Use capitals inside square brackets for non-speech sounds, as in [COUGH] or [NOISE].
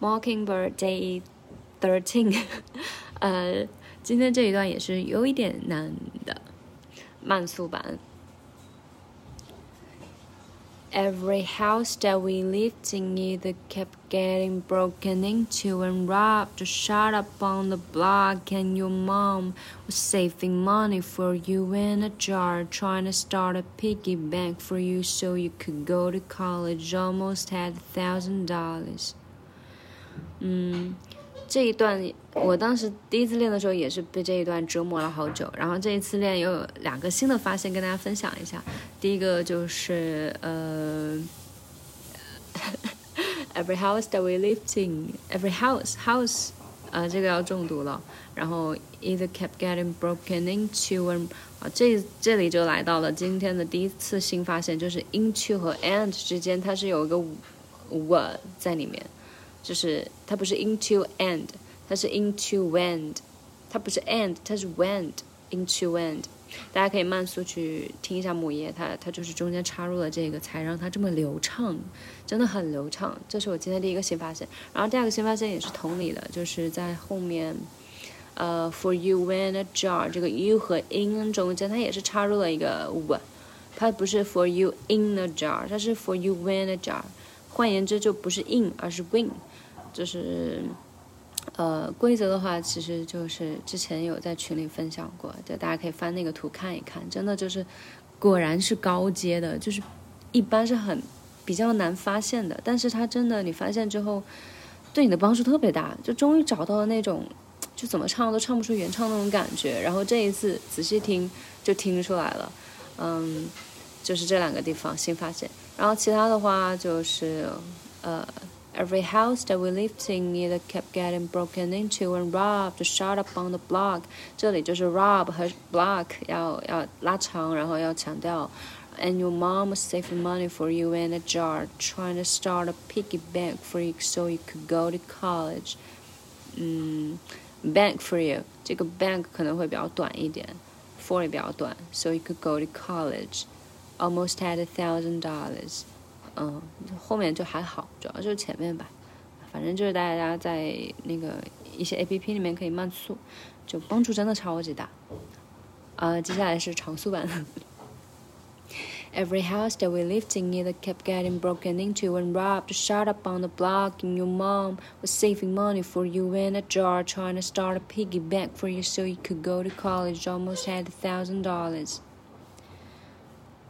Mockingbird Day Thirteen，[LAUGHS] 呃，今天这一段也是有一点难的，慢速版。Every house that we lived in either kept getting broken into and robbed or shot up on the block, and your mom was saving money for you in a jar, trying to start a piggy bank for you so you could go to college. Almost had a thousand dollars. 嗯，这一段我当时第一次练的时候也是被这一段折磨了好久。然后这一次练又有两个新的发现跟大家分享一下。第一个就是呃，[LAUGHS] every house that we lived in，every house house，呃，这个要重读了。然后 either kept getting broken into an，啊，这这里就来到了今天的第一次新发现，就是 into 和 and 之间它是有一个 w 在里面。就是它不是 into end，它是 into wend 它不是 end，它是 wend into went。大家可以慢速去听一下母页，它它就是中间插入了这个，才让它这么流畅，真的很流畅。这是我今天第一个新发现。然后第二个新发现也是同理的，就是在后面，呃，for you win a jar，这个 you 和 in 中间它也是插入了一个 when，它不是 for you in a jar，它是 for you when a jar。换言之，就不是 in，而是 win。就是，呃，规则的话，其实就是之前有在群里分享过，就大家可以翻那个图看一看。真的就是，果然是高阶的，就是一般是很比较难发现的，但是它真的你发现之后，对你的帮助特别大，就终于找到了那种，就怎么唱都唱不出原唱那种感觉。然后这一次仔细听就听出来了，嗯，就是这两个地方新发现。然后其他的话就是，呃。Every house that we lived in either kept getting broken into and robbed, shot up on the block。这里就是 rob 和 block 要要拉长，然后要强调。And your mom was saving money for you in a jar, trying to start a piggy bank for you so you could go to college. 嗯，bank for you 这个 bank 可能会比较短一点，for 也比较短，so you could go to college. Almost had a thousand dollars. 嗯，后面就还好，主要就是前面吧。反正就是大家在那个一些 A P P 里面可以慢速，就帮助真的超级大。呃，接下来是长速版。Every house [LAUGHS] that we lived in either kept getting broken into and robbed, shot up on the block, and your mom was saving money for you in a jar, trying to start a piggy bank for you so you could go to college. Almost had a thousand dollars.